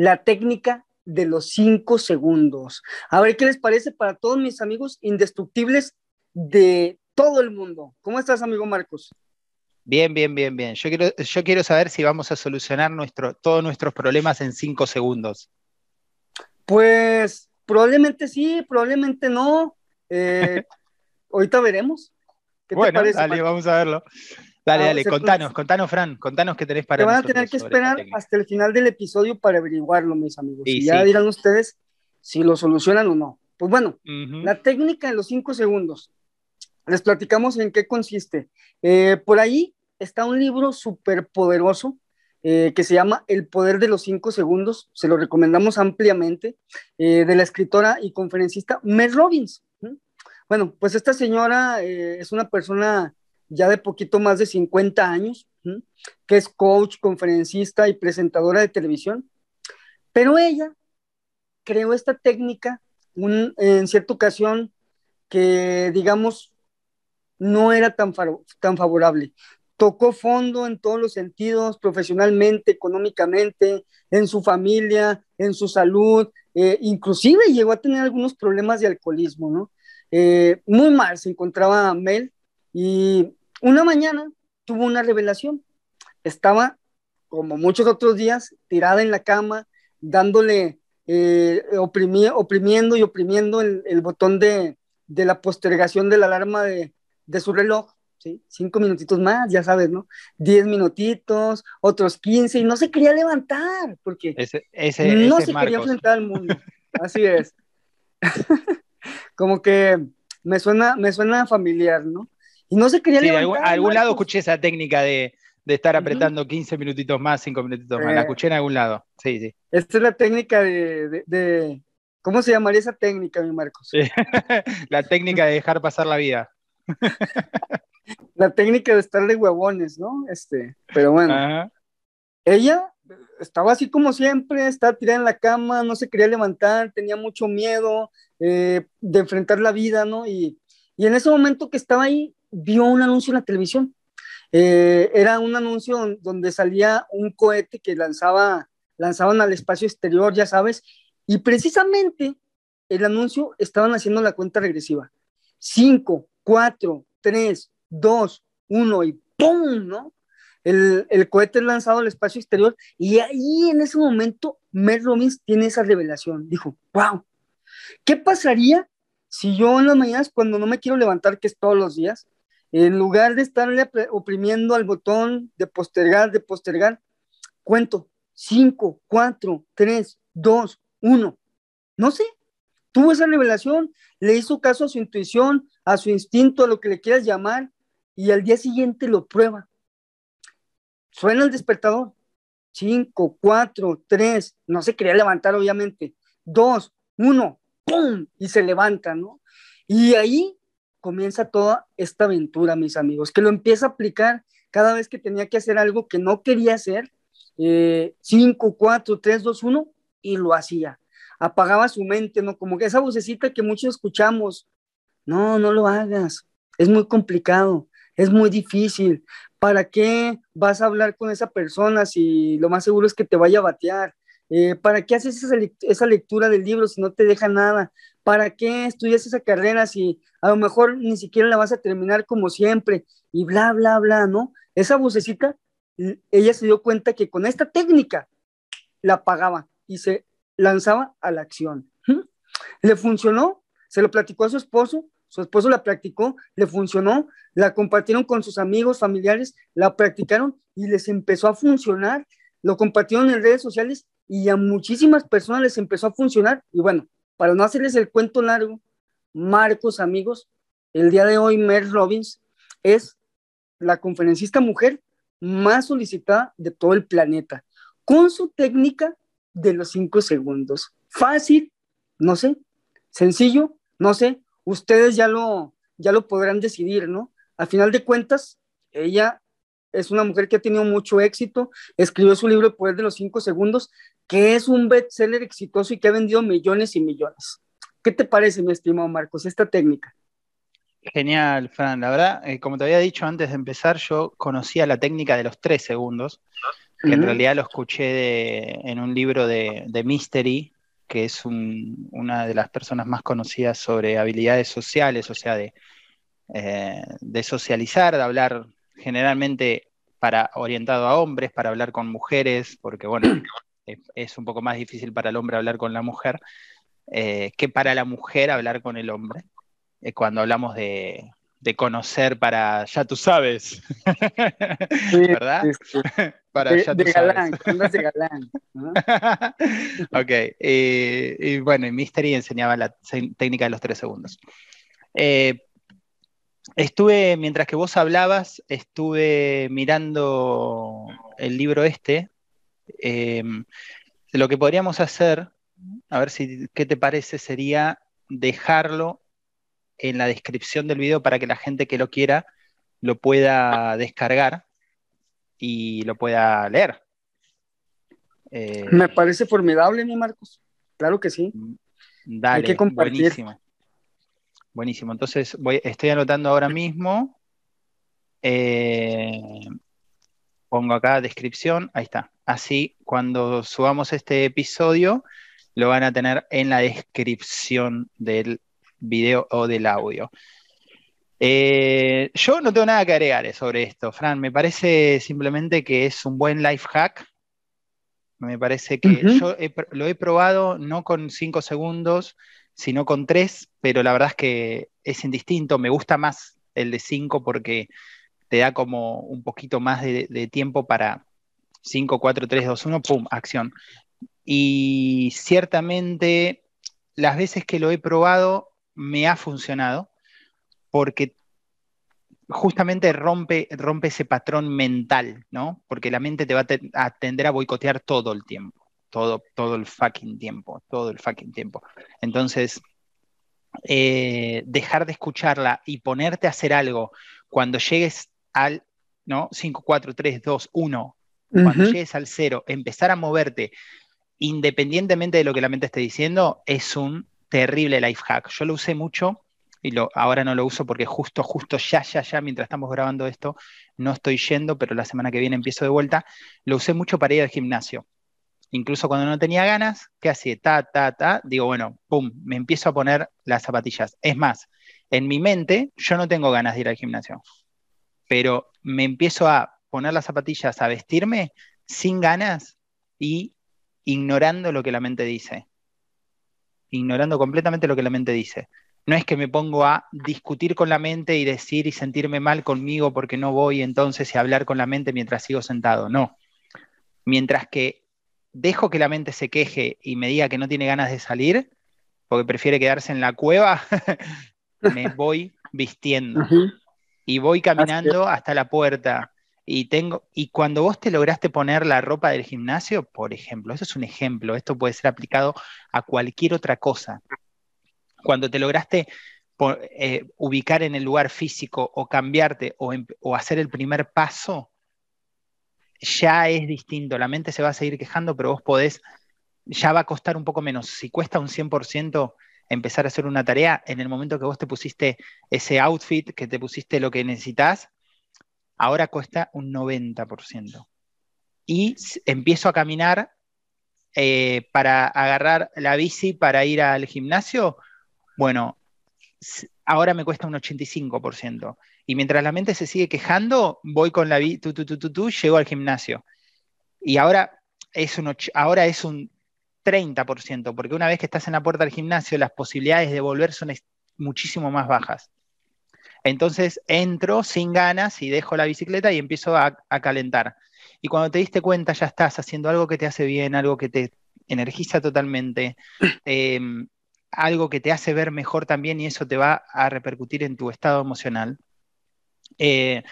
la técnica de los cinco segundos. A ver qué les parece para todos mis amigos indestructibles de todo el mundo. ¿Cómo estás, amigo Marcos? Bien, bien, bien, bien. Yo quiero, yo quiero saber si vamos a solucionar nuestro, todos nuestros problemas en cinco segundos. Pues probablemente sí, probablemente no. Eh, ahorita veremos. ¿Qué bueno, te parece, dale, vamos a verlo. Dale, dale, contanos, contanos, Fran, contanos qué tenés para Te van a tener que esperar hasta el final del episodio para averiguarlo, mis amigos. y ya dirán ustedes si lo solucionan o no. Pues bueno, la técnica de los cinco segundos. Les platicamos en qué consiste. Eh, por ahí está un libro súper poderoso eh, que se llama El poder de los cinco segundos. Se lo recomendamos ampliamente, eh, de la escritora y conferencista Mel Robbins. Bueno, pues esta señora es una persona ya de poquito más de 50 años, que es coach, conferencista y presentadora de televisión, pero ella creó esta técnica en cierta ocasión que, digamos, no era tan, tan favorable. Tocó fondo en todos los sentidos, profesionalmente, económicamente, en su familia, en su salud, eh, inclusive llegó a tener algunos problemas de alcoholismo, ¿no? Eh, muy mal se encontraba Mel y una mañana tuvo una revelación. Estaba, como muchos otros días, tirada en la cama, dándole, eh, oprimiendo y oprimiendo el, botón de, la postergación de la alarma de, su reloj. ¿sí? Cinco minutitos más, ya sabes, ¿no? Diez minutitos, otros quince, y no se quería levantar, porque no se quería enfrentar al mundo. Así es. Como que me suena, me suena familiar, ¿no? Y no se quería sí, levantar. A algún, lado escuché esa técnica de, estar apretando 15 minutitos más, 5 minutitos más. La eh. escuché en algún lado. Sí, sí. Esta es la técnica de, ¿Cómo se llamaría esa técnica, mi Marcos? la técnica de dejar pasar la vida. la técnica de estar de huevones, ¿no? Este, pero bueno. Ella estaba así como siempre, estaba tirada en la cama, no se quería levantar, tenía mucho miedo eh, de enfrentar la vida, ¿no? Y, y en ese momento que estaba ahí, vio un anuncio en la televisión. Eh, era un anuncio donde salía un cohete que lanzaba, lanzaban al espacio exterior, ya sabes, y precisamente el anuncio estaban haciendo la cuenta regresiva. 5, 4, 3, 2, 1 y ¡pum! ¿no? El, el, cohete lanzado al espacio exterior y ahí en ese momento Mel Robbins tiene esa revelación. Dijo, wow, ¿qué pasaría si yo en las mañanas cuando no me quiero levantar, que es todos los días, en lugar de estarle oprimiendo al botón de postergar, de postergar, cuento 5, 4, 3, 2, 1. No sé, tuvo esa revelación, le hizo caso a su intuición, a su instinto, a lo que le quieras llamar, y al día siguiente lo prueba. Suena el despertador. 5, 4, 3, no se quería levantar obviamente. 2, 1, ¡pum! Y se levanta, ¿no? Y ahí comienza toda esta aventura, mis amigos, que lo empieza a aplicar cada vez que tenía que hacer algo que no quería hacer, 5, 4, 3, 2, 1, y lo hacía. Apagaba su mente, ¿no? Como que esa vocecita que muchos escuchamos, no, no lo hagas, es muy complicado, es muy difícil. ¿Para qué vas a hablar con esa persona si lo más seguro es que te vaya a batear? Eh, ¿Para qué haces esa, lectura del libro si no te deja nada? ¿Para qué estudias esa carrera si a lo mejor ni siquiera la vas a terminar como siempre? Y bla, bla, bla, ¿no? Esa vocecita, ella se dio cuenta que con esta técnica la pagaba y se lanzaba a la acción. Le funcionó, se lo platicó a su esposo, su esposo la practicó, le funcionó, la compartieron con sus amigos, familiares, la practicaron y les empezó a funcionar, lo compartieron en redes sociales y a muchísimas personas les empezó a funcionar. Y bueno, para no hacerles el cuento largo, Marcos, amigos, el día de hoy Mel Robbins es la conferencista mujer más solicitada de todo el planeta, con su técnica de los cinco segundos. Fácil, no sé, sencillo, no sé, ustedes ya lo, ya lo podrán decidir, ¿no? Al final de cuentas, ella es una mujer que ha tenido mucho éxito, escribió su libro El Poder de los Cinco Segundos, que es un bestseller exitoso y que ha vendido millones y millones. ¿Qué te parece, mi estimado Marcos, esta técnica? Genial, Fran. La verdad, eh, como te había dicho antes de empezar, yo conocía la técnica de los tres segundos, que en realidad lo escuché en un libro de, Mystery, que es una de las personas más conocidas sobre habilidades sociales, o sea, de, eh, de socializar, de hablar generalmente para orientado a hombres, para hablar con mujeres, porque bueno, es, un poco más difícil para el hombre hablar con la mujer eh, que para la mujer hablar con el hombre. Eh, cuando hablamos de, conocer para, ya tú sabes, ¿verdad? para ya tú galán, sabes. de galán. ok, y bueno, y Mystery enseñaba la técnica de los tres segundos. Eh, estuve, mientras que vos hablabas, estuve mirando el libro este. Lo que podríamos hacer a ver si, ¿qué te parece? Sería dejarlo en la descripción del video para que la gente que lo quiera lo pueda descargar y lo pueda leer. Eh, Me parece formidable, mi Marcos. Claro que sí. Dale, Hay que buenísimo. Buenísimo. Entonces voy, estoy anotando ahora mismo. Eh, pongo acá descripción. Ahí está. Así, cuando subamos este episodio, lo van a tener en la descripción del video o del audio. Eh, yo no tengo nada que agregar sobre esto, Fran. Me parece simplemente que es un buen life hack. Me parece que yo lo he probado no con 5 segundos, sino con 3, pero la verdad es que es indistinto. Me gusta más el de 5 porque te da como un poquito más de, de tiempo para 5, 4, 3, 2, 1, pum, acción. Y ciertamente las veces que lo he probado me ha funcionado porque justamente rompe, rompe ese patrón mental, ¿no? Porque la mente te va a, tender a boicotear todo el tiempo, todo, todo el fucking tiempo, todo el fucking tiempo. Entonces, eh, dejar de escucharla y ponerte a hacer algo cuando llegues al, ¿no? 5, 4, 3, 2, 1, cuando llegues al cero, empezar a moverte independientemente de lo que la mente esté diciendo, es un terrible life hack. Yo lo usé mucho y lo, ahora no lo uso porque justo, justo ya, ya, ya, mientras estamos grabando esto, no estoy yendo, pero la semana que viene empiezo de vuelta. Lo usé mucho para ir al gimnasio. Incluso cuando no tenía ganas, ¿qué hacía? Ta, ta, ta. Digo, bueno, pum, me empiezo a poner las zapatillas. Es más, en mi mente yo no tengo ganas de ir al gimnasio, pero me empiezo a poner las zapatillas, a vestirme sin ganas y ignorando lo que la mente dice. Ignorando completamente lo que la mente dice. No es que me pongo a discutir con la mente y decir y sentirme mal conmigo porque no voy entonces y hablar con la mente mientras sigo sentado. No. Mientras que dejo que la mente se queje y me diga que no tiene ganas de salir, porque prefiere quedarse en la cueva, me voy vistiendo. Y voy caminando hasta la puerta y tengo, y cuando vos te lograste poner la ropa del gimnasio, por ejemplo, eso es un ejemplo, esto puede ser aplicado a cualquier otra cosa. Cuando te lograste eh, ubicar en el lugar físico o cambiarte o, o hacer el primer paso, ya es distinto. La mente se va a seguir quejando, pero vos podés, ya va a costar un poco menos. Si cuesta un 100% empezar a hacer una tarea, en el momento que vos te pusiste ese outfit, que te pusiste lo que necesitas, ahora cuesta un 90%. Y empiezo a caminar eh, para agarrar la bici para ir al gimnasio, bueno, ahora me cuesta un 85%. Y mientras la mente se sigue quejando, voy con la bici, tú, tú, tú, llego al gimnasio. Y ahora es un, ahora es un 30%, porque una vez que estás en la puerta del gimnasio, las posibilidades de volver son muchísimo más bajas. Entonces entro sin ganas y dejo la bicicleta y empiezo a, calentar. Y cuando te diste cuenta ya estás haciendo algo que te hace bien, algo que te energiza totalmente, em, algo que te hace ver mejor también y eso te va a repercutir en tu estado emocional. Eh,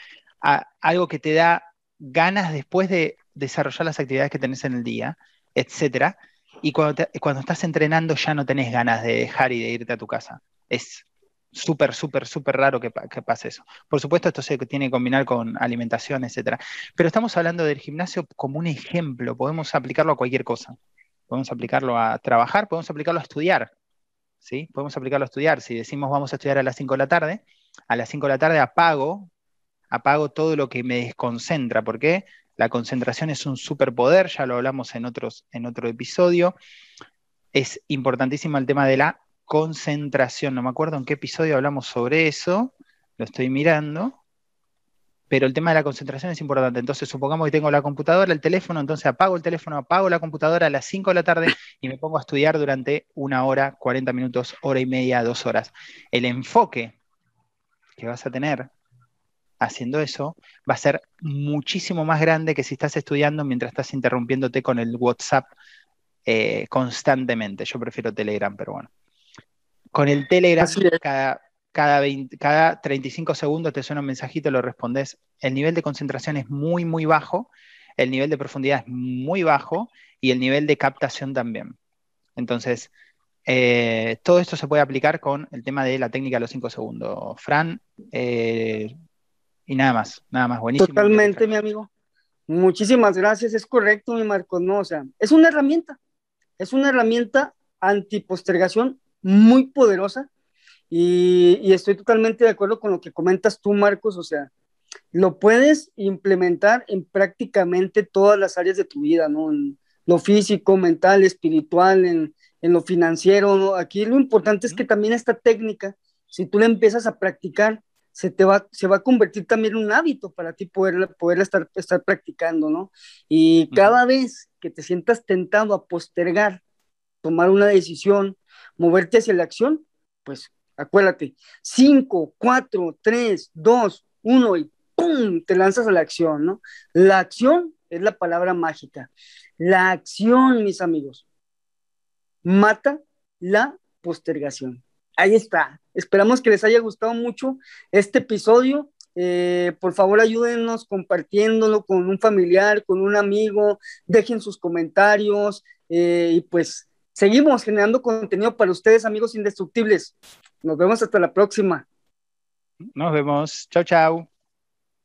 algo que te da ganas después de desarrollar las actividades que tenés en el día, etc. Y cuando, cuando estás entrenando ya no tenés ganas de dejar y de irte a tu casa. Es súper, súper, súper raro que, pase eso. Por supuesto, esto se tiene que combinar con alimentación, etcétera. Pero estamos hablando del gimnasio como un ejemplo. Podemos aplicarlo a cualquier cosa. Podemos aplicarlo a trabajar, podemos aplicarlo a estudiar. ¿sí? Podemos aplicarlo a estudiar. Si decimos vamos a estudiar a las 5 de la tarde, a las 5 de la tarde apago, apago todo lo que me desconcentra. ¿Por qué? La concentración es un superpoder, ya lo hablamos en, otros, en otro episodio. Es importantísimo el tema de la concentración. No me acuerdo en qué episodio hablamos sobre eso. Lo estoy mirando pero el tema de la concentración es importante. Entonces, supongamos que tengo la computadora, el teléfono, entonces apago el teléfono, apago la computadora a las 5 de la tarde y me pongo a estudiar durante una hora, 40 minutos, hora y media, dos horas. El enfoque que vas a tener haciendo eso va a ser muchísimo más grande que si estás estudiando mientras estás interrumpiéndote con el WhatsApp eh, constantemente. Yo prefiero Telegram, pero bueno. Con el Telegram, cada, cada, cada 35 segundos te suena un mensajito, lo respondes. El nivel de concentración es muy, muy bajo, el nivel de profundidad es muy bajo y el nivel de captación también. Entonces, eh, todo esto se puede aplicar con el tema de la técnica de los 5 segundos. Fran, eh, y nada más, nada más, buenísimo. Totalmente, mi amigo. Muchísimas gracias, es correcto, mi Marcos, no, o sea, es una herramienta, es una herramienta antipostergación muy poderosa y, estoy totalmente de acuerdo con lo que comentas tú, Marcos, o sea, lo puedes implementar en prácticamente todas las áreas de tu vida, ¿no? En lo físico, mental, espiritual, en, lo financiero, ¿no? Aquí lo importante es que también esta técnica, si tú la empiezas a practicar, se te va, se va a convertir también en un hábito para ti poder, poder estar, estar practicando, ¿no? Y cada vez que te sientas tentado a postergar, tomar una decisión, moverte hacia la acción, pues Acuérdate, 5, 4, 3, 2, 1 y ¡pum! Te lanzas a la acción, ¿no? La acción es la palabra mágica. La acción, mis amigos, mata la postergación. Ahí está. Esperamos que les haya gustado mucho este episodio. Eh, por favor, ayúdenos compartiéndolo con un familiar, con un amigo. Dejen sus comentarios eh, y pues seguimos generando contenido para ustedes, amigos indestructibles. Nos vemos hasta la próxima. Nos vemos. Chao, chao.